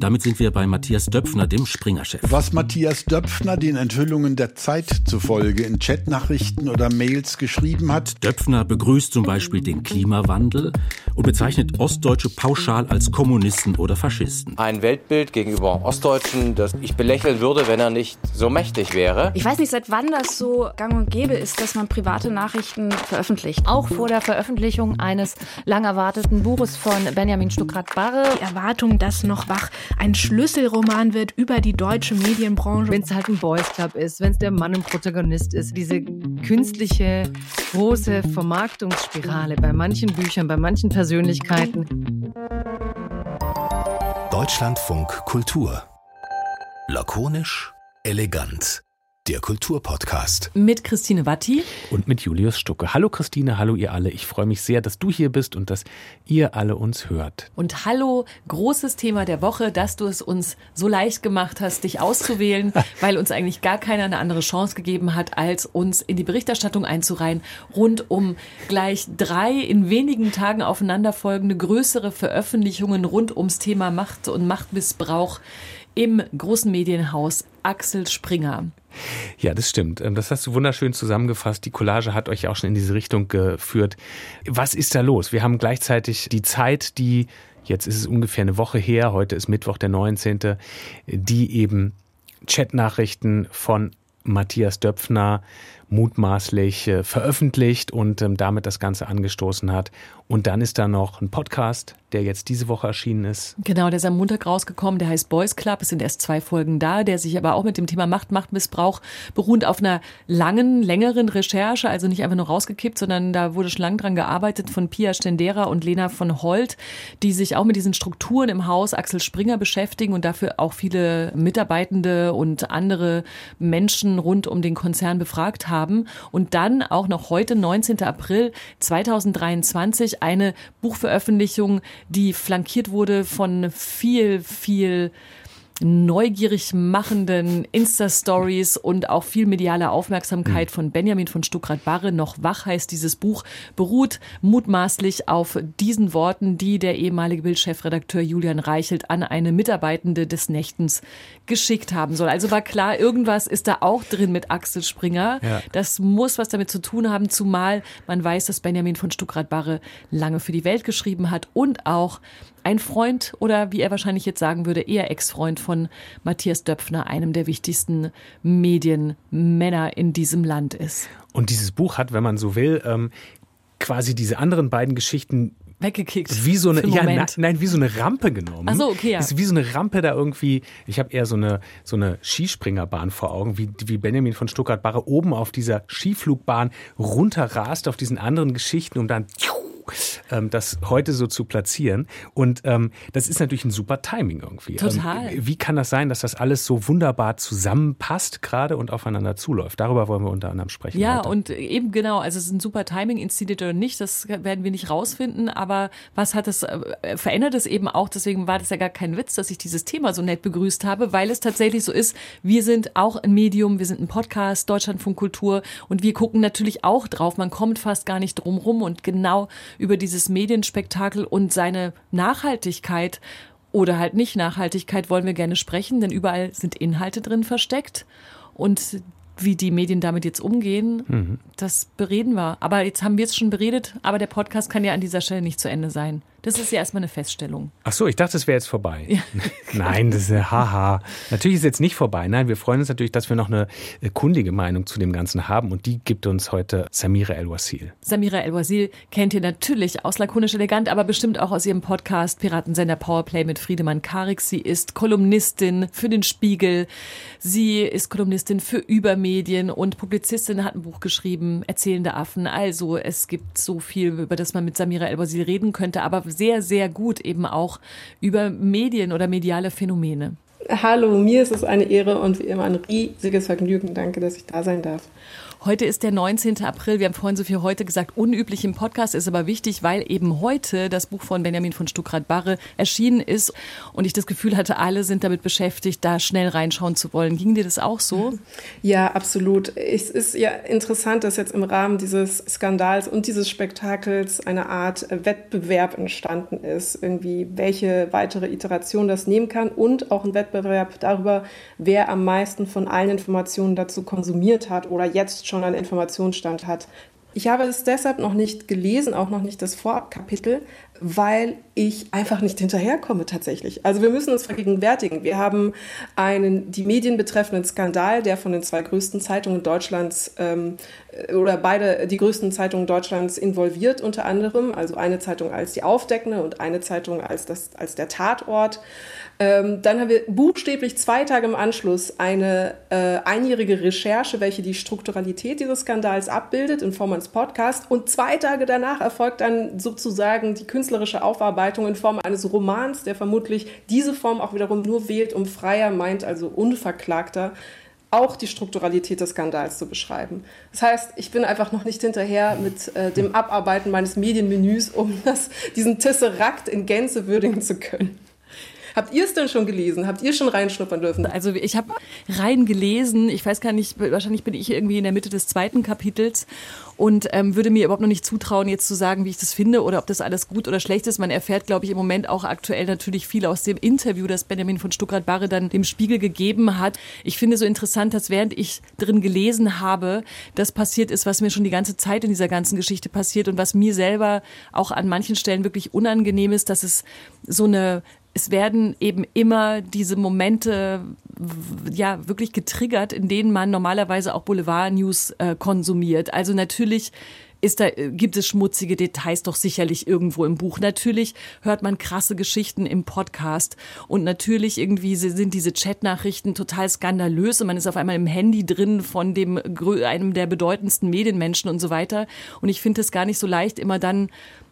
Und damit sind wir bei Matthias Döpfner, dem Springer-Chef. Was Matthias Döpfner den Enthüllungen der Zeit zufolge in Chatnachrichten oder Mails geschrieben hat. Döpfner begrüßt zum Beispiel den Klimawandel und bezeichnet Ostdeutsche pauschal als Kommunisten oder Faschisten. Ein Weltbild gegenüber Ostdeutschen, das ich belächeln würde, wenn er nicht so mächtig wäre. Ich weiß nicht, seit wann das so gang und gäbe ist, dass man private Nachrichten veröffentlicht. Auch vor der Veröffentlichung eines lang erwarteten Buches von Benjamin Stuckrad-Barre. Die Erwartung, dass noch wach ein Schlüsselroman wird über die deutsche Medienbranche. Wenn es halt ein Boys Club ist, wenn es der Mann im Protagonist ist, diese künstliche große Vermarktungsspirale bei manchen Büchern, bei manchen Persönlichkeiten. Deutschlandfunk Kultur. Lakonisch, elegant der Kulturpodcast. Mit Christine Watti. Und mit Julius Stucke. Hallo Christine, hallo ihr alle. Ich freue mich sehr, dass du hier bist und dass ihr alle uns hört. Und hallo, großes Thema der Woche, dass du es uns so leicht gemacht hast, dich auszuwählen, weil uns eigentlich gar keiner eine andere Chance gegeben hat, als uns in die Berichterstattung einzureihen, rund um gleich drei in wenigen Tagen aufeinanderfolgende größere Veröffentlichungen rund ums Thema Macht und Machtmissbrauch im großen Medienhaus Axel Springer. Ja, das stimmt. Ähm, das hast du wunderschön zusammengefasst. Die Collage hat euch auch schon in diese Richtung geführt. Was ist da los? Wir haben gleichzeitig die Zeit, die, jetzt ist es ungefähr eine Woche her, heute ist Mittwoch der 19., die eben Chatnachrichten von Matthias Döpfner mutmaßlich äh, veröffentlicht und ähm, damit das Ganze angestoßen hat. Und dann ist da noch ein Podcast, der jetzt diese Woche erschienen ist. Genau, der ist am Montag rausgekommen, der heißt Boys Club. Es sind erst zwei Folgen da, der sich aber auch mit dem Thema Macht, Machtmissbrauch beruht auf einer langen, längeren Recherche, also nicht einfach nur rausgekippt, sondern da wurde schon lange dran gearbeitet von Pia Stendera und Lena von Holt, die sich auch mit diesen Strukturen im Haus Axel Springer beschäftigen und dafür auch viele Mitarbeitende und andere Menschen rund um den Konzern befragt haben haben und dann auch noch heute, 19. April 2023, eine Buchveröffentlichung, die flankiert wurde von viel, viel neugierig machenden Insta-Stories und auch viel mediale Aufmerksamkeit mhm. von Benjamin von Stuckrad-Barre. Noch wach heißt dieses Buch, beruht mutmaßlich auf diesen Worten, die der ehemalige Bildchefredakteur Julian Reichelt an eine Mitarbeitende des Nächtens geschickt haben soll. Also war klar, irgendwas ist da auch drin mit Axel Springer. Ja. Das muss was damit zu tun haben, zumal man weiß, dass Benjamin von Stuckrad-Barre lange für die Welt geschrieben hat und auch ein Freund oder wie er wahrscheinlich jetzt sagen würde, eher Ex-Freund von Matthias Döpfner, einem der wichtigsten Medienmänner in diesem Land ist. Und dieses Buch hat, wenn man so will, ähm, quasi diese anderen beiden Geschichten weggekickt. Wie so eine, ja, nein, nein, wie so eine Rampe genommen. Ach so, okay. Ja. Ist wie so eine Rampe da irgendwie. Ich habe eher so eine so eine Skispringerbahn vor Augen, wie wie Benjamin von Stuttgart-Barre oben auf dieser Skiflugbahn runterrast auf diesen anderen Geschichten und dann ähm, das heute so zu platzieren. Und ähm, das ist natürlich ein super Timing irgendwie. Total. Ähm, wie kann das sein, dass das alles so wunderbar zusammenpasst gerade und aufeinander zuläuft? Darüber wollen wir unter anderem sprechen. Ja, heute. und eben genau, also es ist ein super Timing, inszeniert oder nicht, das werden wir nicht rausfinden, aber was hat es, äh, verändert es eben auch, deswegen war das ja gar kein Witz, dass ich dieses Thema so nett begrüßt habe, weil es tatsächlich so ist, wir sind auch ein Medium, wir sind ein Podcast, Deutschlandfunk Kultur und wir gucken natürlich auch drauf, man kommt fast gar nicht drum rum und genau über dieses Medienspektakel und seine Nachhaltigkeit oder halt nicht Nachhaltigkeit wollen wir gerne sprechen, denn überall sind Inhalte drin versteckt. Und wie die Medien damit jetzt umgehen, mhm. das bereden wir. Aber jetzt haben wir es schon beredet, aber der Podcast kann ja an dieser Stelle nicht zu Ende sein. Das ist ja erstmal eine Feststellung. Ach so, ich dachte, es wäre jetzt vorbei. Ja. Nein, das ist ja haha. Natürlich ist es jetzt nicht vorbei. Nein, wir freuen uns natürlich, dass wir noch eine äh, kundige Meinung zu dem Ganzen haben und die gibt uns heute Samira El-Wasil. Samira El-Wasil kennt ihr natürlich aus Lakonisch Elegant, aber bestimmt auch aus ihrem Podcast Piratensender Powerplay mit Friedemann Karik. Sie ist Kolumnistin für den Spiegel. Sie ist Kolumnistin für Übermedien und Publizistin, hat ein Buch geschrieben, Erzählende Affen. Also es gibt so viel, über das man mit Samira El-Wasil reden könnte, aber sehr, sehr gut eben auch über Medien oder mediale Phänomene. Hallo, mir ist es eine Ehre und wie immer ein riesiges Vergnügen. Danke, dass ich da sein darf. Heute ist der 19. April. Wir haben vorhin so viel heute gesagt. Unüblich im Podcast ist aber wichtig, weil eben heute das Buch von Benjamin von Stuckrad-Barre erschienen ist und ich das Gefühl hatte, alle sind damit beschäftigt, da schnell reinschauen zu wollen. Ging dir das auch so? Ja, absolut. Es ist ja interessant, dass jetzt im Rahmen dieses Skandals und dieses Spektakels eine Art Wettbewerb entstanden ist. Irgendwie, welche weitere Iteration das nehmen kann und auch ein Wettbewerb darüber, wer am meisten von allen Informationen dazu konsumiert hat oder jetzt schon einen Informationsstand hat. Ich habe es deshalb noch nicht gelesen, auch noch nicht das Vorabkapitel, weil ich einfach nicht hinterherkomme tatsächlich. Also wir müssen uns vergegenwärtigen. Wir haben einen die Medien betreffenden Skandal, der von den zwei größten Zeitungen Deutschlands ähm, oder beide die größten Zeitungen Deutschlands involviert unter anderem. Also eine Zeitung als die Aufdeckende und eine Zeitung als, das, als der Tatort. Ähm, dann haben wir buchstäblich zwei Tage im Anschluss eine äh, einjährige Recherche, welche die Strukturalität dieses Skandals abbildet in Form eines Podcasts. Und zwei Tage danach erfolgt dann sozusagen die künstlerische Aufarbeitung in Form eines Romans, der vermutlich diese Form auch wiederum nur wählt, um freier meint, also unverklagter auch die Strukturalität des Skandals zu beschreiben. Das heißt, ich bin einfach noch nicht hinterher mit äh, dem Abarbeiten meines Medienmenüs, um das, diesen Tesserakt in Gänze würdigen zu können. Habt ihr es denn schon gelesen? Habt ihr schon reinschnuppern dürfen? Also ich habe rein gelesen. Ich weiß gar nicht, wahrscheinlich bin ich irgendwie in der Mitte des zweiten Kapitels und ähm, würde mir überhaupt noch nicht zutrauen, jetzt zu sagen, wie ich das finde oder ob das alles gut oder schlecht ist. Man erfährt, glaube ich, im Moment auch aktuell natürlich viel aus dem Interview, das Benjamin von Stuckrad-Barre dann dem Spiegel gegeben hat. Ich finde so interessant, dass während ich drin gelesen habe, das passiert ist, was mir schon die ganze Zeit in dieser ganzen Geschichte passiert und was mir selber auch an manchen Stellen wirklich unangenehm ist, dass es so eine es werden eben immer diese Momente ja wirklich getriggert, in denen man normalerweise auch Boulevard-News äh, konsumiert. Also natürlich ist da, äh, gibt es schmutzige Details doch sicherlich irgendwo im Buch. Natürlich hört man krasse Geschichten im Podcast und natürlich irgendwie sind diese Chatnachrichten total skandalös und man ist auf einmal im Handy drin von dem einem der bedeutendsten Medienmenschen und so weiter. Und ich finde es gar nicht so leicht, immer dann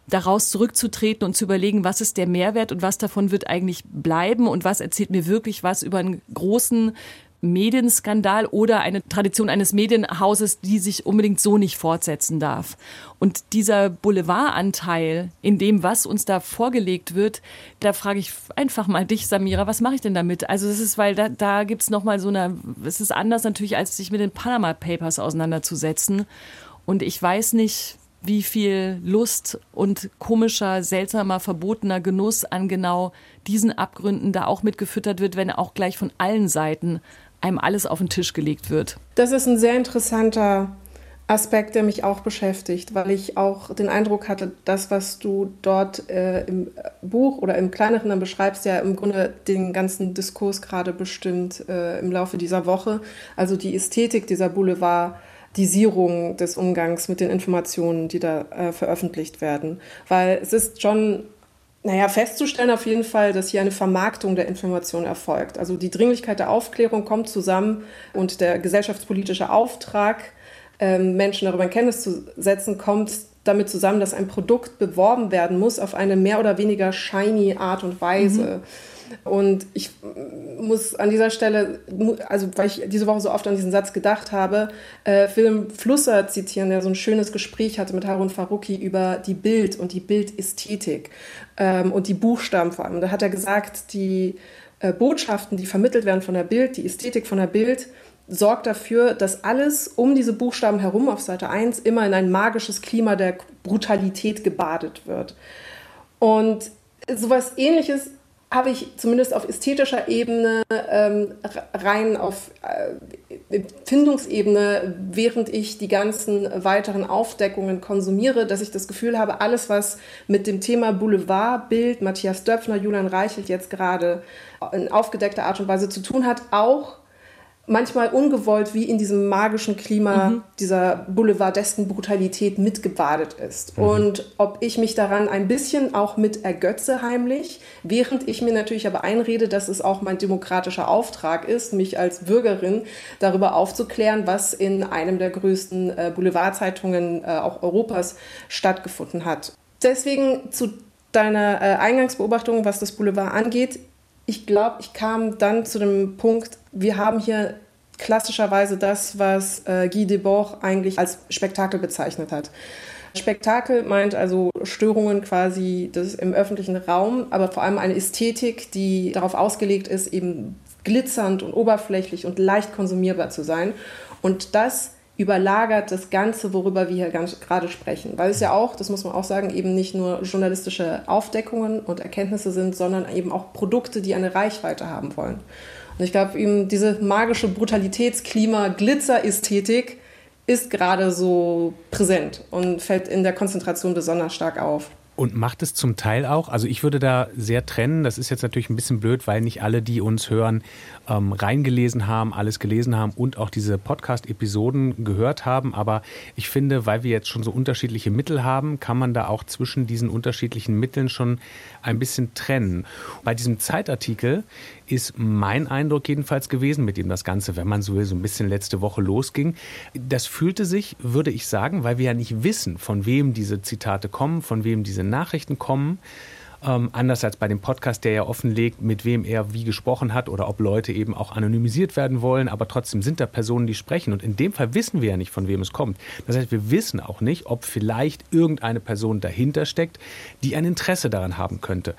daraus zurückzutreten und zu überlegen, was ist der Mehrwert und was davon wird eigentlich bleiben und was erzählt mir wirklich was über einen großen Medienskandal oder eine Tradition eines Medienhauses, die sich unbedingt so nicht fortsetzen darf. Und dieser Boulevardanteil in dem, was uns da vorgelegt wird, da frage ich einfach mal dich, Samira, was mache ich denn damit? Also es ist, weil da, da gibt es nochmal so eine, es ist anders natürlich, als sich mit den Panama Papers auseinanderzusetzen. Und ich weiß nicht, wie viel Lust und komischer, seltsamer, verbotener Genuss an genau diesen Abgründen da auch mitgefüttert wird, wenn auch gleich von allen Seiten einem alles auf den Tisch gelegt wird. Das ist ein sehr interessanter Aspekt, der mich auch beschäftigt, weil ich auch den Eindruck hatte, das, was du dort äh, im Buch oder im kleineren dann beschreibst, ja im Grunde den ganzen Diskurs gerade bestimmt äh, im Laufe dieser Woche. Also die Ästhetik dieser Boulevard Digitalisierung des Umgangs mit den Informationen, die da äh, veröffentlicht werden. Weil es ist schon naja, festzustellen auf jeden Fall, dass hier eine Vermarktung der Information erfolgt. Also die Dringlichkeit der Aufklärung kommt zusammen und der gesellschaftspolitische Auftrag, ähm, Menschen darüber in Kenntnis zu setzen, kommt damit zusammen, dass ein Produkt beworben werden muss auf eine mehr oder weniger shiny Art und Weise. Mhm. Und ich muss an dieser Stelle, also weil ich diese Woche so oft an diesen Satz gedacht habe, äh, Philipp Flusser zitieren, der so ein schönes Gespräch hatte mit Harun Faruqi über die Bild und die Bildästhetik ähm, und die Buchstaben vor allem. Da hat er gesagt, die äh, Botschaften, die vermittelt werden von der Bild, die Ästhetik von der Bild, sorgt dafür, dass alles um diese Buchstaben herum auf Seite 1 immer in ein magisches Klima der Brutalität gebadet wird. Und sowas ähnliches habe ich zumindest auf ästhetischer Ebene, ähm, rein auf äh, Empfindungsebene, während ich die ganzen weiteren Aufdeckungen konsumiere, dass ich das Gefühl habe, alles, was mit dem Thema Boulevardbild, Matthias Döpfner, Julian Reichelt jetzt gerade in aufgedeckter Art und Weise zu tun hat, auch manchmal ungewollt wie in diesem magischen Klima mhm. dieser boulevardesken Brutalität mitgebadet ist. Mhm. Und ob ich mich daran ein bisschen auch mit ergötze heimlich, während ich mir natürlich aber einrede, dass es auch mein demokratischer Auftrag ist, mich als Bürgerin darüber aufzuklären, was in einem der größten äh, Boulevardzeitungen äh, auch Europas stattgefunden hat. Deswegen zu deiner äh, Eingangsbeobachtung, was das Boulevard angeht, ich glaube, ich kam dann zu dem Punkt, wir haben hier klassischerweise das, was äh, Guy Debord eigentlich als Spektakel bezeichnet hat. Spektakel meint also Störungen quasi des, im öffentlichen Raum, aber vor allem eine Ästhetik, die darauf ausgelegt ist, eben glitzernd und oberflächlich und leicht konsumierbar zu sein. Und das überlagert das Ganze, worüber wir hier ganz gerade sprechen. Weil es ja auch, das muss man auch sagen, eben nicht nur journalistische Aufdeckungen und Erkenntnisse sind, sondern eben auch Produkte, die eine Reichweite haben wollen. Und ich glaube, eben diese magische Brutalitätsklima, Glitzerästhetik ist gerade so präsent und fällt in der Konzentration besonders stark auf. Und macht es zum Teil auch, also ich würde da sehr trennen, das ist jetzt natürlich ein bisschen blöd, weil nicht alle, die uns hören, ähm, reingelesen haben, alles gelesen haben und auch diese Podcast-Episoden gehört haben. Aber ich finde, weil wir jetzt schon so unterschiedliche Mittel haben, kann man da auch zwischen diesen unterschiedlichen Mitteln schon ein bisschen trennen. Bei diesem Zeitartikel ist mein Eindruck jedenfalls gewesen, mit dem das Ganze, wenn man so will, so ein bisschen letzte Woche losging. Das fühlte sich, würde ich sagen, weil wir ja nicht wissen, von wem diese Zitate kommen, von wem diese Nachrichten kommen, ähm, anders als bei dem Podcast, der ja offenlegt, mit wem er wie gesprochen hat oder ob Leute eben auch anonymisiert werden wollen, aber trotzdem sind da Personen, die sprechen. Und in dem Fall wissen wir ja nicht, von wem es kommt. Das heißt, wir wissen auch nicht, ob vielleicht irgendeine Person dahinter steckt, die ein Interesse daran haben könnte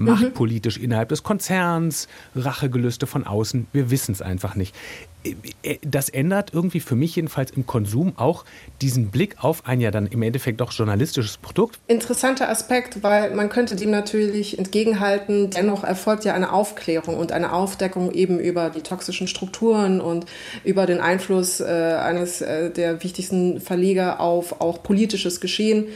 machtpolitisch innerhalb des Konzerns, Rachegelüste von außen. Wir wissen es einfach nicht. Äh, das ändert irgendwie für mich jedenfalls im Konsum auch diesen Blick auf ein ja dann im Endeffekt doch journalistisches Produkt. Interessanter Aspekt, weil man könnte dem natürlich entgegenhalten, dennoch erfolgt ja eine Aufklärung und eine Aufdeckung eben über die toxischen Strukturen und über den Einfluss äh, eines äh, der wichtigsten Verleger auf auch politisches Geschehen.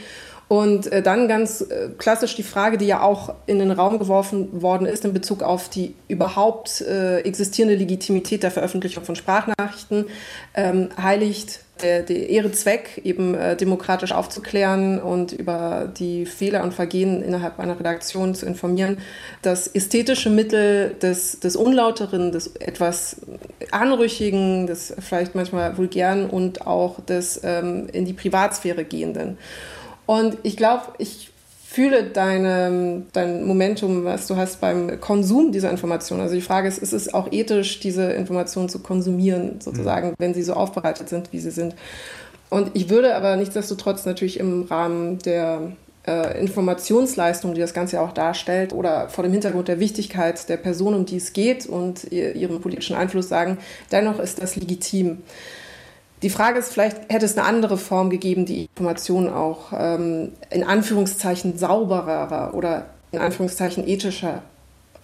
Und äh, dann ganz äh, klassisch die Frage, die ja auch in den Raum geworfen worden ist in Bezug auf die überhaupt äh, existierende Legitimität der Veröffentlichung von Sprachnachrichten, ähm, heiligt der, der Ehrezweck, eben äh, demokratisch aufzuklären und über die Fehler und Vergehen innerhalb einer Redaktion zu informieren, das ästhetische Mittel des, des Unlauteren, des etwas Anrüchigen, des vielleicht manchmal vulgären und auch des ähm, in die Privatsphäre gehenden. Und ich glaube, ich fühle deine, dein Momentum, was du hast beim Konsum dieser Informationen. Also die Frage ist, ist es auch ethisch, diese Informationen zu konsumieren, sozusagen, mhm. wenn sie so aufbereitet sind, wie sie sind. Und ich würde aber nichtsdestotrotz natürlich im Rahmen der äh, Informationsleistung, die das Ganze auch darstellt, oder vor dem Hintergrund der Wichtigkeit der Person, um die es geht und ihr, ihrem politischen Einfluss sagen, dennoch ist das legitim. Die Frage ist, vielleicht hätte es eine andere Form gegeben, die Informationen auch ähm, in Anführungszeichen sauberer oder in Anführungszeichen ethischer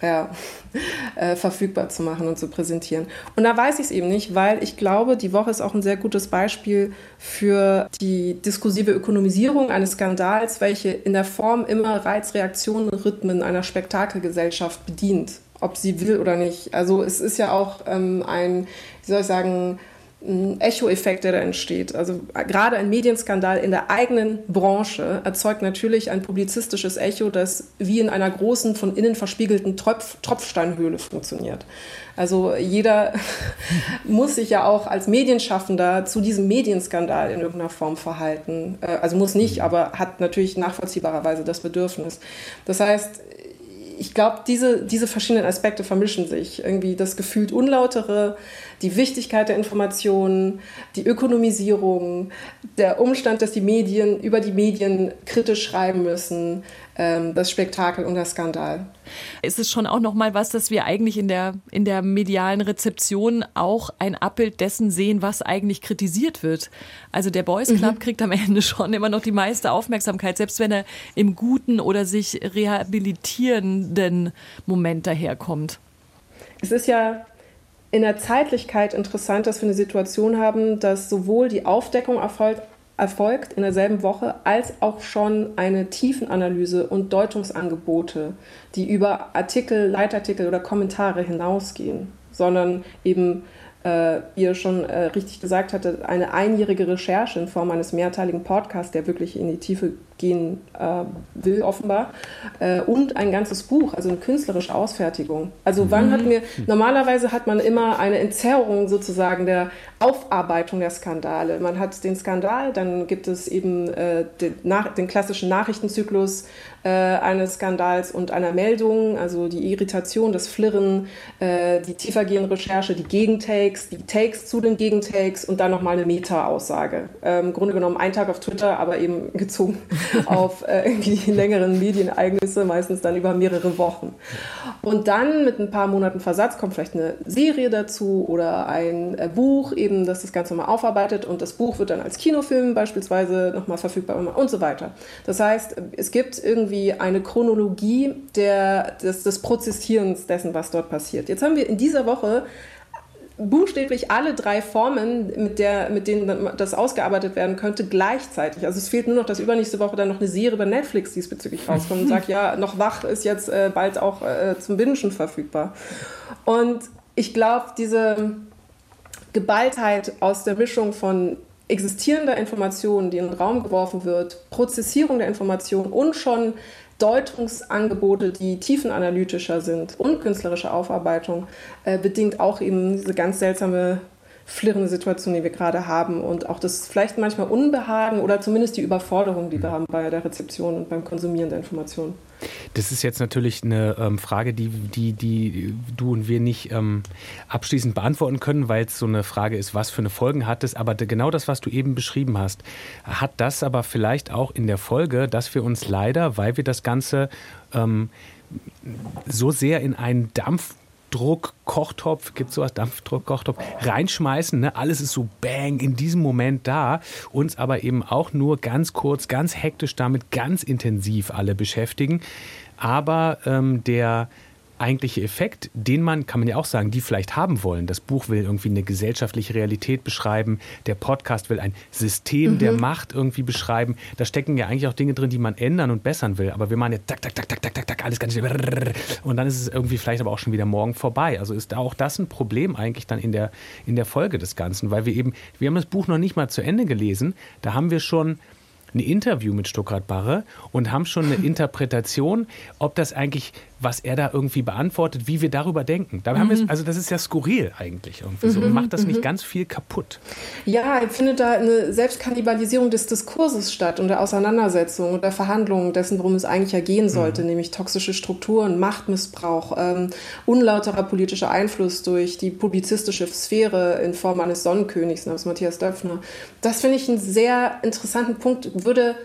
äh, verfügbar zu machen und zu präsentieren. Und da weiß ich es eben nicht, weil ich glaube, die Woche ist auch ein sehr gutes Beispiel für die diskursive Ökonomisierung eines Skandals, welche in der Form immer Reizreaktionen-Rhythmen einer Spektakelgesellschaft bedient, ob sie will oder nicht. Also es ist ja auch ähm, ein, wie soll ich sagen, Echo-Effekt, der da entsteht. Also gerade ein Medienskandal in der eigenen Branche erzeugt natürlich ein publizistisches Echo, das wie in einer großen, von innen verspiegelten Tropf Tropfsteinhöhle funktioniert. Also jeder muss sich ja auch als Medienschaffender zu diesem Medienskandal in irgendeiner Form verhalten. Äh, also muss nicht, aber hat natürlich nachvollziehbarerweise das Bedürfnis. Das heißt, ich glaube, diese, diese verschiedenen Aspekte vermischen sich. Irgendwie das gefühlt Unlautere, die Wichtigkeit der Informationen, die Ökonomisierung, der Umstand, dass die Medien über die Medien kritisch schreiben müssen, das Spektakel und der Skandal. Ist es schon auch noch mal was, dass wir eigentlich in der, in der medialen Rezeption auch ein Abbild dessen sehen, was eigentlich kritisiert wird? Also der Boys mhm. Club mhm. kriegt am Ende schon immer noch die meiste Aufmerksamkeit, selbst wenn er im guten oder sich rehabilitierenden Moment daherkommt. Es ist ja in der Zeitlichkeit interessant, dass wir eine Situation haben, dass sowohl die Aufdeckung erfolgt, erfolgt in derselben Woche, als auch schon eine Tiefenanalyse und Deutungsangebote, die über Artikel, Leitartikel oder Kommentare hinausgehen, sondern eben, äh, ihr schon äh, richtig gesagt hattet, eine einjährige Recherche in Form eines mehrteiligen Podcasts, der wirklich in die Tiefe gehen äh, will, offenbar. Äh, und ein ganzes Buch, also eine künstlerische Ausfertigung. Also wann Mhm. hatten wir, normalerweise hat man immer eine Entzerrung sozusagen der Aufarbeitung der Skandale. Man hat den Skandal, dann gibt es eben äh, den, nach, den klassischen Nachrichtenzyklus äh, eines Skandals und einer Meldung, also die Irritation, das Flirren, äh, die tiefergehende Recherche, die Gegentakes, die Takes zu den Gegentakes und dann nochmal eine Meta-Aussage. Ähm, Im Grunde genommen ein Tag auf Twitter, aber eben gezogen auf äh, irgendwie die längeren Medienereignisse, meistens dann über mehrere Wochen. Und dann mit ein paar Monaten Versatz kommt vielleicht eine Serie dazu oder ein äh, Buch, eben, das das Ganze mal aufarbeitet und das Buch wird dann als Kinofilm beispielsweise nochmal verfügbar und so weiter. Das heißt, es gibt irgendwie eine Chronologie der, des, des Prozessierens dessen, was dort passiert. Jetzt haben wir in dieser Woche buchstäblich alle drei Formen, mit, der, mit denen das ausgearbeitet werden könnte, gleichzeitig. Also es fehlt nur noch, dass übernächste Woche dann noch eine Serie bei Netflix diesbezüglich rauskommt und sagt, ja, noch wach ist jetzt äh, bald auch äh, zum Bingen verfügbar. Und ich glaube, diese Geballtheit aus der Mischung von existierender Information, die in den Raum geworfen wird, Prozessierung der Information und schon Deutungsangebote, die tiefenanalytischer sind und künstlerische Aufarbeitung, äh, bedingt auch eben diese ganz seltsame flirrende Situation, die wir gerade haben und auch das vielleicht manchmal Unbehagen oder zumindest die Überforderung, die wir haben bei der Rezeption und beim Konsumieren der Informationen. Das ist jetzt natürlich eine ähm, Frage, die, die, die du und wir nicht ähm, abschließend beantworten können, weil es so eine Frage ist, was für eine Folgen hat es. Aber genau das, was du eben beschrieben hast, hat das aber vielleicht auch in der Folge, dass wir uns leider, weil wir das Ganze ähm, so sehr in einen Dampf Druck, Kochtopf, gibt sowas, Dampfdruck, Kochtopf, reinschmeißen. Ne? Alles ist so bang in diesem Moment da. Uns aber eben auch nur ganz kurz, ganz hektisch damit, ganz intensiv alle beschäftigen. Aber ähm, der eigentliche Effekt, den man, kann man ja auch sagen, die vielleicht haben wollen. Das Buch will irgendwie eine gesellschaftliche Realität beschreiben, der Podcast will ein System Mhm. der Macht irgendwie beschreiben. Da stecken ja eigentlich auch Dinge drin, die man ändern und bessern will. Aber wir machen jetzt tak, tak, tak, tak, tak, tak, tak, alles ganz schnell. Und dann ist es irgendwie vielleicht aber auch schon wieder morgen vorbei. Also ist auch das ein Problem eigentlich dann in der, in der Folge des Ganzen, weil wir eben, wir haben das Buch noch nicht mal zu Ende gelesen. Da haben wir schon ein Interview mit Stuttgart Barre und haben schon eine Interpretation, ob das eigentlich, was er da irgendwie beantwortet, wie wir darüber denken. Da haben Mhm. also das ist ja skurril eigentlich irgendwie so Mhm, und macht das nicht mhm. ganz viel kaputt. Ja, findet da eine Selbstkannibalisierung des Diskurses statt und der Auseinandersetzung und der Verhandlungen dessen, worum es eigentlich ja gehen sollte, nämlich toxische Strukturen, Machtmissbrauch, ähm, unlauterer politischer Einfluss durch die publizistische Sphäre in Form eines Sonnenkönigs namens Matthias Döpfner. Das finde ich einen sehr interessanten Punkt. Würde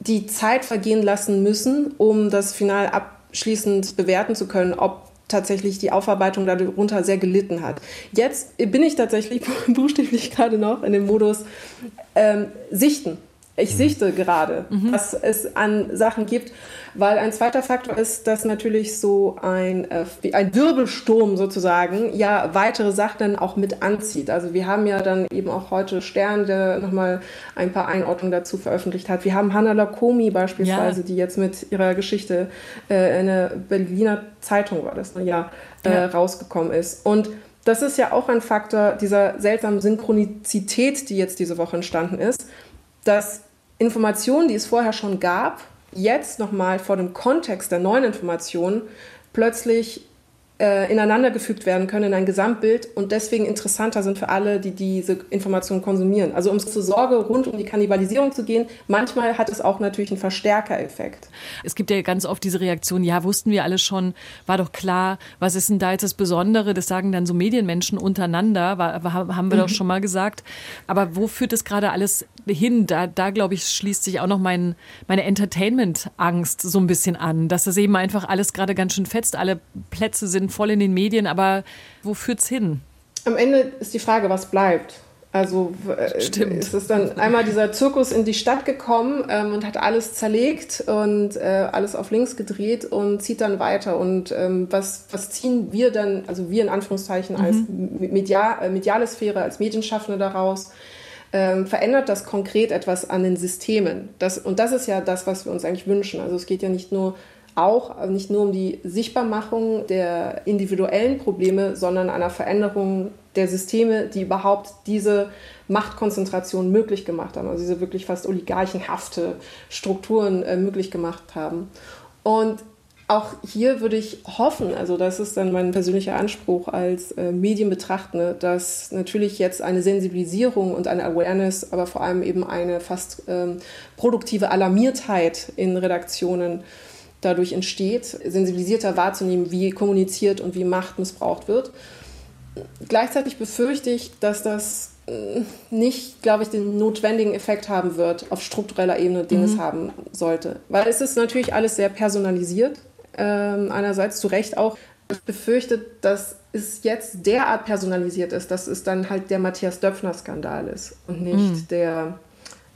die Zeit vergehen lassen müssen, um das Final abschließend bewerten zu können, ob tatsächlich die Aufarbeitung darunter sehr gelitten hat. Jetzt bin ich tatsächlich buchstäblich gerade noch in dem Modus ähm, Sichten. Ich sichte gerade, was es an Sachen gibt, weil ein zweiter Faktor ist, dass natürlich so ein, äh, wie ein Wirbelsturm sozusagen ja weitere Sachen dann auch mit anzieht. Also wir haben ja dann eben auch heute Stern, der nochmal ein paar Einordnungen dazu veröffentlicht hat. Wir haben Hannah Lakomi beispielsweise, Ja. die jetzt mit ihrer Geschichte äh, in der Berliner Zeitung war das, ne? ja, äh, Ja. rausgekommen ist. Und das ist ja auch ein Faktor dieser seltsamen Synchronizität, die jetzt diese Woche entstanden ist, dass Informationen, die es vorher schon gab, jetzt nochmal vor dem Kontext der neuen Informationen plötzlich äh, ineinandergefügt werden können in ein Gesamtbild und deswegen interessanter sind für alle, die diese Informationen konsumieren. Also um es zur Sorge rund um die Kannibalisierung zu gehen, manchmal hat es auch natürlich einen Verstärkereffekt. Es gibt ja ganz oft diese Reaktion, ja, wussten wir alle schon, war doch klar, was ist denn da jetzt das Besondere? Das sagen dann so Medienmenschen untereinander, war, war, haben wir doch Mhm. schon mal gesagt. Aber wo führt das gerade alles hin? Da, da glaube ich, schließt sich auch noch mein, meine Entertainment-Angst so ein bisschen an, dass das eben einfach alles gerade ganz schön fetzt. Alle Plätze sind voll in den Medien, aber wo führt's hin? Am Ende ist die Frage, was bleibt. Also äh, ist es dann einmal dieser Zirkus in die Stadt gekommen ähm, und hat alles zerlegt und äh, alles auf links gedreht und zieht dann weiter. Und ähm, was, was ziehen wir dann, also wir in Anführungszeichen als Media, äh, mediale Sphäre, als Medienschaffende daraus? Ähm, verändert das konkret etwas an den Systemen? Das, und das ist ja das, was wir uns eigentlich wünschen. Also es geht ja nicht nur auch nicht nur um die Sichtbarmachung der individuellen Probleme, sondern einer Veränderung der Systeme, die überhaupt diese Machtkonzentration möglich gemacht haben, also diese wirklich fast oligarchenhafte Strukturen äh, möglich gemacht haben. Und auch hier würde ich hoffen, also das ist dann mein persönlicher Anspruch als äh, Medienbetrachtende, dass natürlich jetzt eine Sensibilisierung und eine Awareness, aber vor allem eben eine fast ähm, produktive Alarmiertheit in Redaktionen dadurch entsteht, sensibilisierter wahrzunehmen, wie kommuniziert und wie Macht missbraucht wird. Gleichzeitig befürchte ich, dass das äh, nicht, glaube ich, den notwendigen Effekt haben wird auf struktureller Ebene, den mhm. es haben sollte. Weil es ist natürlich alles sehr personalisiert ähm, einerseits zu Recht auch. Ich befürchte, dass es jetzt derart personalisiert ist, dass es dann halt der Matthias Döpfner-Skandal ist und nicht mhm. der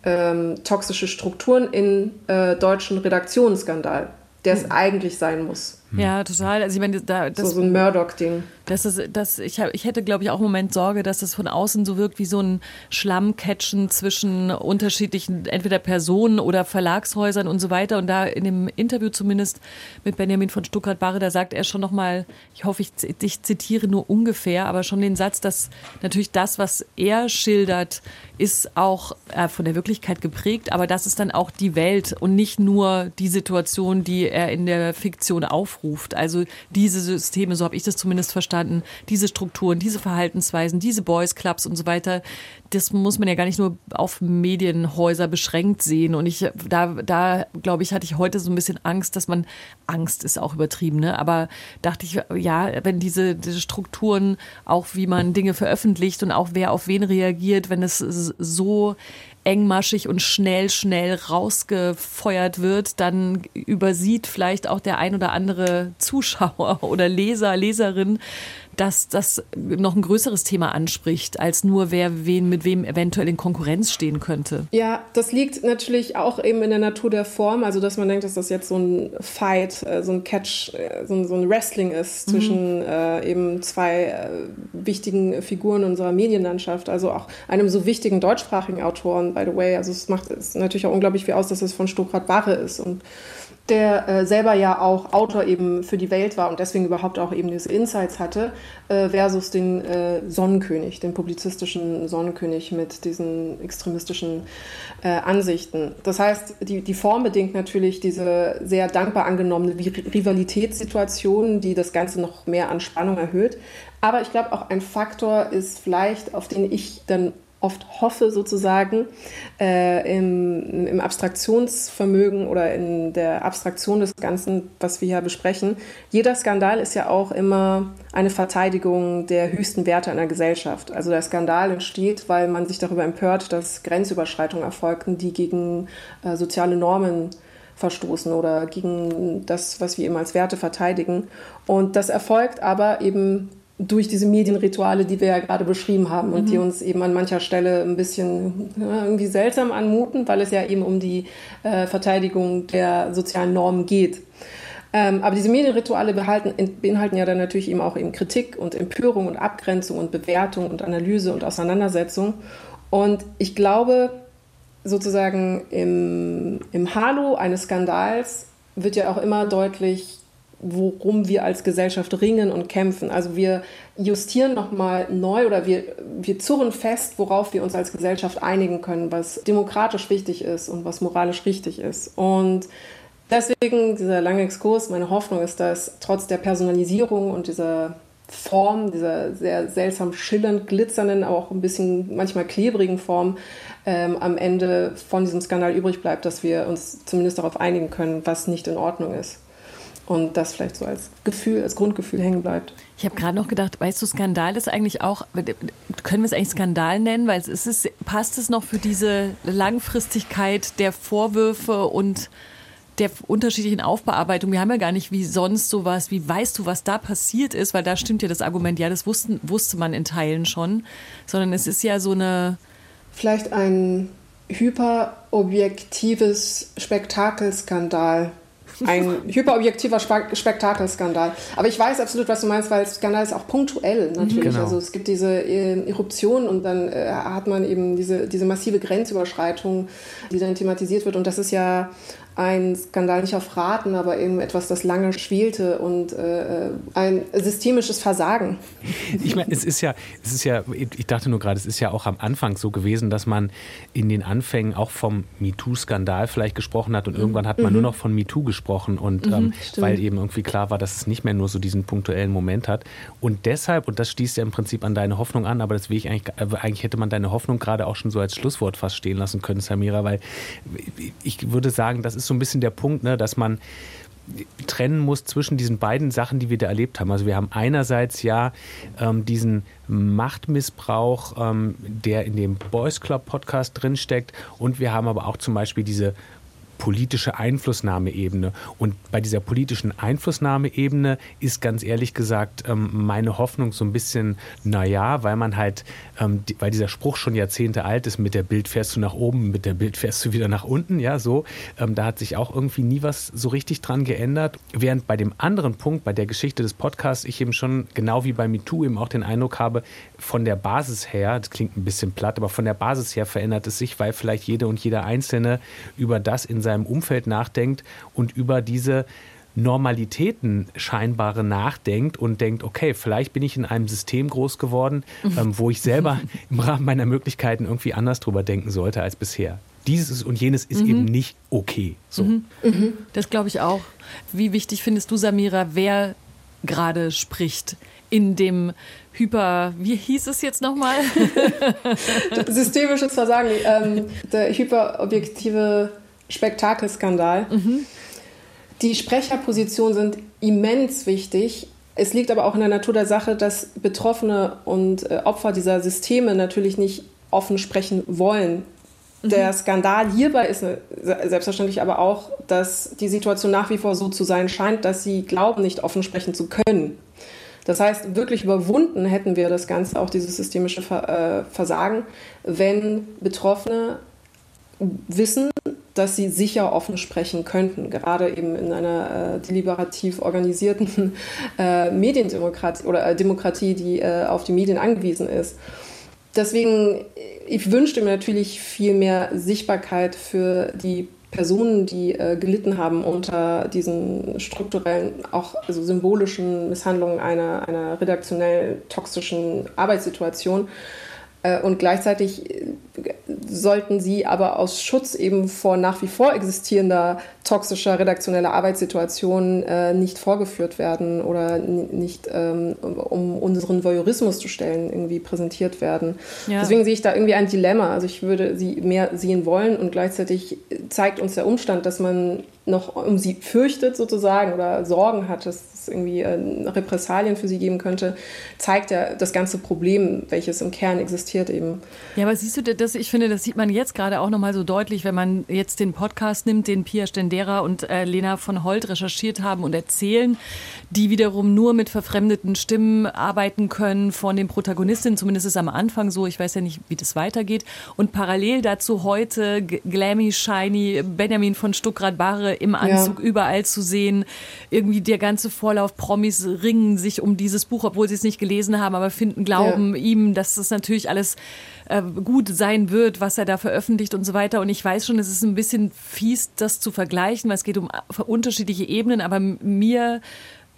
ähm, toxische Strukturen in äh, deutschen Redaktionsskandal, der es mhm. eigentlich sein muss. Ja, total. Also ich meine, da, das, so, so ein Murdoch-Ding. Das ist, das, ich, hab, ich hätte, glaube ich, auch im Moment Sorge, dass es von außen so wirkt wie so ein Schlammcatchen zwischen unterschiedlichen, entweder Personen oder Verlagshäusern und so weiter. Und da in dem Interview zumindest mit Benjamin von Stuttgart-Barre, da sagt er schon nochmal, ich hoffe, ich, ich zitiere nur ungefähr, aber schon den Satz, dass natürlich das, was er schildert, ist auch äh, von der Wirklichkeit geprägt, aber das ist dann auch die Welt und nicht nur die Situation, die er in der Fiktion aufruft. Also diese Systeme, so habe ich das zumindest verstanden, verstanden, diese Strukturen, diese Verhaltensweisen, diese Boys Clubs und so weiter, das muss man ja gar nicht nur auf Medienhäuser beschränkt sehen. Und ich, da, da glaube ich, hatte ich heute so ein bisschen Angst, dass man, Angst ist auch übertrieben, ne? aber dachte ich, ja, wenn diese, diese Strukturen, auch wie man Dinge veröffentlicht und auch wer auf wen reagiert, wenn es so engmaschig und schnell, schnell rausgefeuert wird, dann übersieht vielleicht auch der ein oder andere Zuschauer oder Leser, Leserin, dass das noch ein größeres Thema anspricht, als nur wer wen mit wem eventuell in Konkurrenz stehen könnte. Ja, das liegt natürlich auch eben in der Natur der Form, also dass man denkt, dass das jetzt so ein Fight, äh, so ein Catch, äh, so ein, so ein Wrestling ist mhm. zwischen äh, eben zwei äh, wichtigen Figuren unserer Medienlandschaft, also auch einem so wichtigen deutschsprachigen Autoren, by the way. Also es macht es natürlich auch unglaublich viel aus, dass es von Stuckrad Barre ist und der äh, selber ja auch Autor eben für die Welt war und deswegen überhaupt auch eben diese Insights hatte, äh, versus den äh, Sonnenkönig, den publizistischen Sonnenkönig mit diesen extremistischen äh, Ansichten. Das heißt, die, die Form bedingt natürlich diese sehr dankbar angenommene Rivalitätssituation, die das Ganze noch mehr an Spannung erhöht. Aber ich glaube, auch ein Faktor ist vielleicht, auf den ich dann oft hoffe sozusagen äh, im, im, Abstraktionsvermögen oder in der Abstraktion des Ganzen, was wir hier besprechen. Jeder Skandal ist ja auch immer eine Verteidigung der höchsten Werte einer Gesellschaft. Also der Skandal entsteht, weil man sich darüber empört, dass Grenzüberschreitungen erfolgten, die gegen äh, soziale Normen verstoßen oder gegen das, was wir eben als Werte verteidigen. Und das erfolgt aber eben durch diese Medienrituale, die wir ja gerade beschrieben haben und mhm. die uns eben an mancher Stelle ein bisschen ja, irgendwie seltsam anmuten, weil es ja eben um die äh, Verteidigung der sozialen Normen geht. Ähm, aber diese Medienrituale beinhalten ja dann natürlich eben auch eben Kritik und Empörung und Abgrenzung und Bewertung und Analyse und Auseinandersetzung. Und ich glaube, sozusagen im, im Halo eines Skandals wird ja auch immer deutlich, worum wir als Gesellschaft ringen und kämpfen. Also wir justieren nochmal neu oder wir, wir zurren fest, worauf wir uns als Gesellschaft einigen können, was demokratisch wichtig ist und was moralisch richtig ist. Und deswegen dieser lange Exkurs, meine Hoffnung ist, dass trotz der Personalisierung und dieser Form, dieser sehr seltsam schillernd glitzernden, aber auch ein bisschen manchmal klebrigen Form, ähm, am Ende von diesem Skandal übrig bleibt, dass wir uns zumindest darauf einigen können, was nicht in Ordnung ist und das vielleicht so als Gefühl, als Grundgefühl hängen bleibt. Ich habe gerade noch gedacht, weißt du, Skandal ist eigentlich auch, können wir es eigentlich Skandal nennen, weil es ist, passt es noch für diese Langfristigkeit der Vorwürfe und der unterschiedlichen Aufbearbeitung. Wir haben ja gar nicht wie sonst sowas, wie weißt du, was da passiert ist, weil da stimmt ja das Argument, ja, das wussten, wusste man in Teilen schon, sondern es ist ja so eine. Vielleicht ein hyperobjektives Spektakelskandal ein hyperobjektiver Spektakelskandal. Aber ich weiß absolut, was du meinst, weil Skandal ist auch punktuell natürlich. Genau. Also es gibt diese äh, Eruption und dann äh, hat man eben diese, diese massive Grenzüberschreitung, die dann thematisiert wird. Und das ist ja ein Skandal nicht auf Raten, aber eben etwas, das lange schwelte und äh, ein systemisches Versagen. Ich meine, es ist ja, es ist ja, ich dachte nur gerade, es ist ja auch am Anfang so gewesen, dass man in den Anfängen auch vom MeToo-Skandal vielleicht gesprochen hat und mhm. irgendwann hat man mhm. nur noch von MeToo gesprochen und mhm, ähm, weil eben irgendwie klar war, dass es nicht mehr nur so diesen punktuellen Moment hat. Und deshalb, und das schließt ja im Prinzip an deine Hoffnung an, aber das will ich eigentlich, äh, eigentlich hätte man deine Hoffnung gerade auch schon so als Schlusswort fast stehen lassen können, Samira, weil ich würde sagen, das ist so ein bisschen der Punkt, ne, dass man trennen muss zwischen diesen beiden Sachen, die wir da erlebt haben. Also wir haben einerseits ja ähm, diesen Machtmissbrauch, ähm, der in dem Boys Club Podcast drinsteckt und wir haben aber auch zum Beispiel diese politische Einflussnahmeebene. Und bei dieser politischen Einflussnahmeebene ist ganz ehrlich gesagt ähm, meine Hoffnung so ein bisschen, naja, weil man halt, ähm, weil dieser Spruch schon Jahrzehnte alt ist, mit der Bild fährst du nach oben, mit der Bild fährst du wieder nach unten, ja, so. Ähm, da hat sich auch irgendwie nie was so richtig dran geändert. Während bei dem anderen Punkt, bei der Geschichte des Podcasts, ich eben schon, genau wie bei MeToo, eben auch den Eindruck habe, von der Basis her, das klingt ein bisschen platt, aber von der Basis her verändert es sich, weil vielleicht jede und jeder Einzelne über das in seinem Umfeld nachdenkt und über diese Normalitäten scheinbare nachdenkt und denkt, okay, vielleicht bin ich in einem System groß geworden, mhm. ähm, wo ich selber im Rahmen meiner Möglichkeiten irgendwie anders drüber denken sollte als bisher. Dieses und jenes ist mhm. eben nicht okay. So. Mhm. mhm. Das glaube ich auch. Wie wichtig findest du, Samira, wer gerade spricht in dem Hyper, wie hieß es jetzt nochmal? Systemisches Versagen, ähm, der hyperobjektive Spektakelskandal. Mhm. Die Sprecherpositionen sind immens wichtig. Es liegt aber auch in der Natur der Sache, dass Betroffene und äh, Opfer dieser Systeme natürlich nicht offen sprechen wollen. Mhm. Der Skandal hierbei ist eine, selbstverständlich aber auch, dass die Situation nach wie vor so zu sein scheint, dass sie glauben, nicht offen sprechen zu können. Das heißt, wirklich überwunden hätten wir das Ganze, auch dieses systemische äh, Versagen, wenn Betroffene wissen, dass sie sicher offen sprechen könnten, gerade eben in einer äh, deliberativ organisierten äh, Mediendemokratie oder äh, Demokratie, die äh, auf die Medien angewiesen ist. Deswegen, ich wünschte mir natürlich viel mehr Sichtbarkeit für die Personen, die äh, gelitten haben unter diesen strukturellen, auch also symbolischen Misshandlungen einer, einer redaktionell toxischen Arbeitssituation. Äh, und gleichzeitig äh, sollten sie aber aus Schutz eben vor nach wie vor existierender toxischer redaktioneller Arbeitssituationen äh, nicht vorgeführt werden oder nicht, ähm, um unseren Voyeurismus zu stellen, irgendwie präsentiert werden. Ja. Deswegen sehe ich da irgendwie ein Dilemma. Also ich würde sie mehr sehen wollen und gleichzeitig zeigt uns der Umstand, dass man noch um sie fürchtet sozusagen oder Sorgen hat, dass irgendwie äh, Repressalien für sie geben könnte, zeigt ja das ganze Problem, welches im Kern existiert eben. Ja, aber siehst du, das, ich finde, das sieht man jetzt gerade auch nochmal so deutlich, wenn man jetzt den Podcast nimmt, den Pia Stendera und äh, Lena von Holt recherchiert haben und erzählen, die wiederum nur mit verfremdeten Stimmen arbeiten können von den Protagonistinnen, zumindest ist es am Anfang so, ich weiß ja nicht, wie das weitergeht. Und parallel dazu heute Glammy, Shiny, Benjamin von Stuckrad-Barre im Anzug ja. überall zu sehen, irgendwie der ganze Vorlauf. Promis ringen sich um dieses Buch, obwohl sie es nicht gelesen haben, aber finden, glauben ja. ihm, dass das natürlich alles äh, gut sein wird, was er da veröffentlicht und so weiter. Und ich weiß schon, es ist ein bisschen fies, das zu vergleichen, weil es geht um unterschiedliche Ebenen, aber mir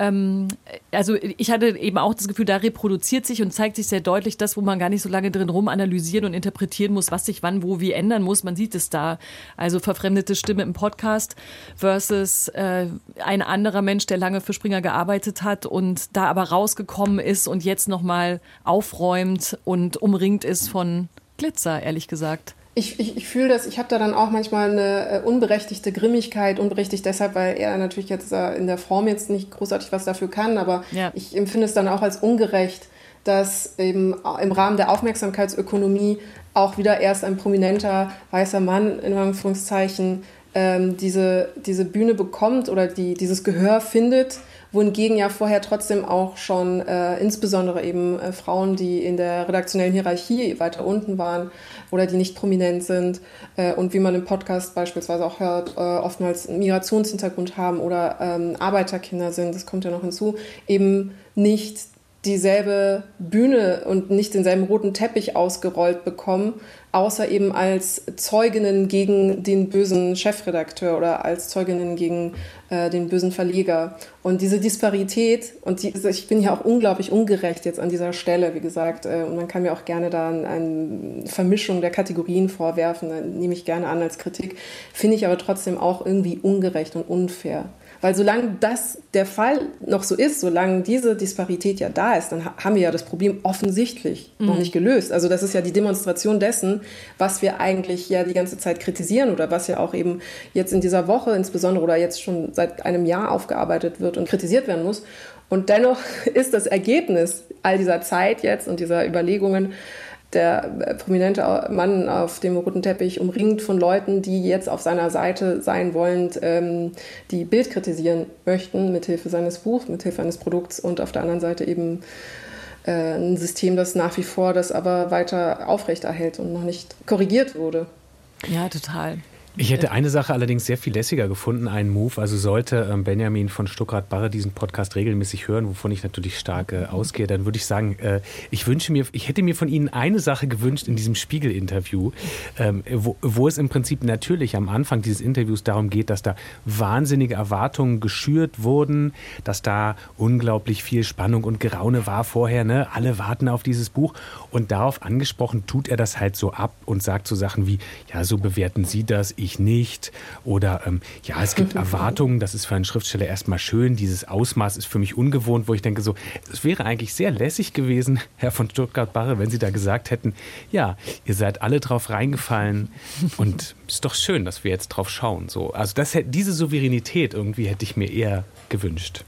ähm, also ich hatte eben auch das Gefühl, da reproduziert sich und zeigt sich sehr deutlich das, wo man gar nicht so lange drin rum analysieren und interpretieren muss, was sich wann, wo, wie ändern muss. Man sieht es da. Also verfremdete Stimme im Podcast versus äh, ein anderer Mensch, der lange für Springer gearbeitet hat und da aber rausgekommen ist und jetzt nochmal aufräumt und umringt ist von Glitzer, ehrlich gesagt ich, ich, ich fühle das, ich habe da dann auch manchmal eine äh, unberechtigte Grimmigkeit, unberechtigt deshalb, weil er natürlich jetzt äh, in der Form jetzt nicht großartig was dafür kann, aber ja. ich empfinde es dann auch als ungerecht, dass eben im Rahmen der Aufmerksamkeitsökonomie auch wieder erst ein prominenter weißer Mann in Anführungszeichen ähm, diese, diese Bühne bekommt oder die, dieses Gehör findet wohingegen ja vorher trotzdem auch schon äh, insbesondere eben äh, Frauen, die in der redaktionellen Hierarchie weiter unten waren oder die nicht prominent sind äh, und wie man im Podcast beispielsweise auch hört, äh, oftmals einen Migrationshintergrund haben oder ähm, Arbeiterkinder sind, das kommt ja noch hinzu, eben nicht dieselbe Bühne und nicht denselben roten Teppich ausgerollt bekommen, außer eben als Zeuginnen gegen den bösen Chefredakteur oder als Zeuginnen gegen äh, den bösen Verleger. Und diese Disparität, und die, ich bin ja auch unglaublich ungerecht jetzt an dieser Stelle, wie gesagt, äh, und man kann mir auch gerne da eine Vermischung der Kategorien vorwerfen, nehme ich gerne an als Kritik, finde ich aber trotzdem auch irgendwie ungerecht und unfair. Weil solange das der Fall noch so ist, solange diese Disparität ja da ist, dann haben wir ja das Problem offensichtlich mhm. noch nicht gelöst. Also das ist ja die Demonstration dessen, was wir eigentlich ja die ganze Zeit kritisieren oder was ja auch eben jetzt in dieser Woche insbesondere oder jetzt schon seit einem Jahr aufgearbeitet wird und kritisiert werden muss. Und dennoch ist das Ergebnis all dieser Zeit jetzt und dieser Überlegungen, der äh, prominente Mann auf dem roten Teppich umringt von Leuten, die jetzt auf seiner Seite sein wollen, ähm, die Bild kritisieren möchten, mithilfe seines Buchs, mithilfe eines Produkts und auf der anderen Seite eben äh, ein System, das nach wie vor das aber weiter aufrechterhält und noch nicht korrigiert wurde. Ja, total. Ich hätte eine Sache allerdings sehr viel lässiger gefunden, einen Move. Also sollte ähm, Benjamin von Stuckrad-Barre diesen Podcast regelmäßig hören, wovon ich natürlich stark äh, ausgehe, dann würde ich sagen, äh, ich wünsche mir, ich hätte mir von Ihnen eine Sache gewünscht in diesem Spiegel-Interview, ähm, wo, wo, es im Prinzip natürlich am Anfang dieses Interviews darum geht, dass da wahnsinnige Erwartungen geschürt wurden, dass da unglaublich viel Spannung und Geraune war vorher. Ne? Alle warten auf dieses Buch und darauf angesprochen tut er das halt so ab und sagt so Sachen wie, ja, so bewerten Sie das ich nicht. Oder ähm, ja, es gibt Erwartungen, das ist für einen Schriftsteller erstmal schön. Dieses Ausmaß ist für mich ungewohnt, wo ich denke so, es wäre eigentlich sehr lässig gewesen, Herr von Stuttgart-Barre, wenn Sie da gesagt hätten, ja, ihr seid alle drauf reingefallen und es ist doch schön, dass wir jetzt drauf schauen. So. Also das, diese Souveränität irgendwie hätte ich mir eher gewünscht.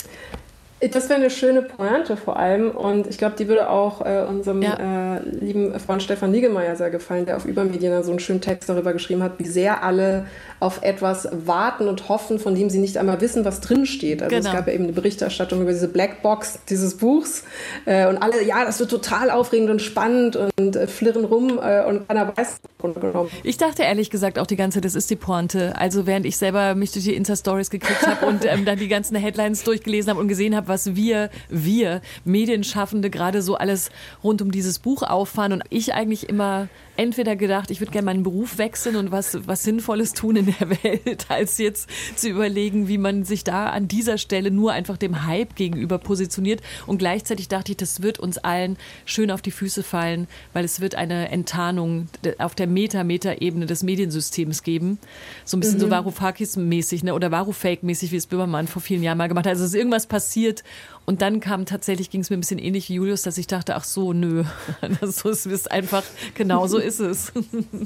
Das wäre eine schöne Pointe vor allem und ich glaube, die würde auch äh, unserem ja. äh, lieben Freund Stefan Niegemeier sehr gefallen, der auf Übermedien so einen schönen Text darüber geschrieben hat, wie sehr alle auf etwas warten und hoffen, von dem sie nicht einmal wissen, was drinsteht. Also genau. es gab ja eben eine Berichterstattung über diese Blackbox dieses Buchs äh, und alle, ja, das wird total aufregend und spannend und äh, flirren rum äh, und keiner weiß genommen. Ich dachte ehrlich gesagt auch die ganze Zeit, das ist die Pointe. Also während ich selber mich durch die Insta-Stories gekriegt habe und ähm, dann die ganzen Headlines durchgelesen habe und gesehen habe, was wir, wir Medienschaffende gerade so alles rund um dieses Buch auffahren und ich eigentlich immer entweder gedacht, ich würde gerne meinen Beruf wechseln und was, was Sinnvolles tun in der Welt, als jetzt zu überlegen, wie man sich da an dieser Stelle nur einfach dem Hype gegenüber positioniert. Und gleichzeitig dachte ich, das wird uns allen schön auf die Füße fallen, weil es wird eine Enttarnung auf der Meta-Meta-Ebene des Mediensystems geben. So ein bisschen mhm. so Varoufakis-mäßig ne? oder Varoufake-mäßig, wie es Böhmermann vor vielen Jahren mal gemacht hat. Also es ist irgendwas passiert und dann kam tatsächlich, ging es mir ein bisschen ähnlich wie Julius, dass ich dachte, ach so, nö, das ist einfach, genau so ist es.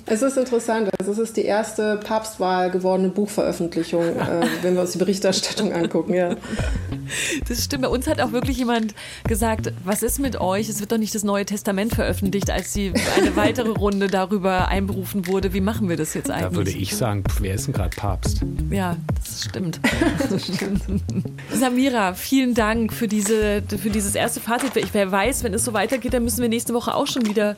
Es ist interessant, also es ist die erste Papstwahl gewordene Buchveröffentlichung, äh, wenn wir uns die Berichterstattung angucken, ja. Das stimmt, bei uns hat auch wirklich jemand gesagt, was ist mit euch? Es wird doch nicht das Neue Testament veröffentlicht, als die, eine weitere Runde darüber einberufen wurde. Wie machen wir das jetzt eigentlich? Da würde ich sagen, wer ist denn gerade Papst? Ja, das stimmt. Das stimmt. Samira, vielen Dank für für, diese, für dieses erste Fazit. Ich, wer weiß, wenn es so weitergeht, dann müssen wir nächste Woche auch schon wieder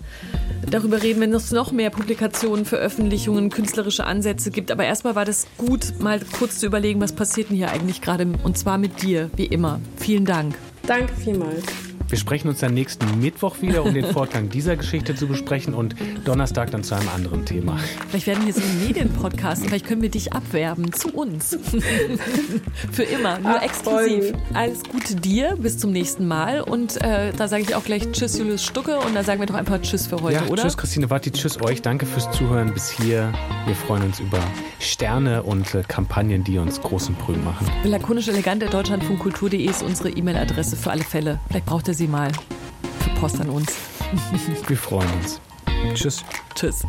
darüber reden, wenn es noch mehr Publikationen, Veröffentlichungen, künstlerische Ansätze gibt. Aber erstmal war das gut, mal kurz zu überlegen, was passiert denn hier eigentlich gerade. Und zwar mit dir, wie immer. Vielen Dank. Danke vielmals. Wir sprechen uns dann nächsten Mittwoch wieder, um den Fortgang dieser Geschichte zu besprechen und Donnerstag dann zu einem anderen Thema. Vielleicht werden wir so ein Medienpodcast, vielleicht können wir dich abwerben zu uns. Für immer, nur Ach, exklusiv. Voll. Alles Gute dir, bis zum nächsten Mal und äh, da sage ich auch gleich Tschüss Julius Stucke und da sagen wir doch einfach Tschüss für heute, ja, oder? Tschüss Christine Watti, Tschüss euch, danke fürs Zuhören bis hier. Wir freuen uns über Sterne und äh, Kampagnen, die uns großen Brühen machen. Lakonisch elegant der Deutschlandfunkkultur.de ist unsere E-Mail-Adresse für alle Fälle. Vielleicht braucht ihr sie mal für Post an uns. Wir freuen uns. Tschüss. Tschüss.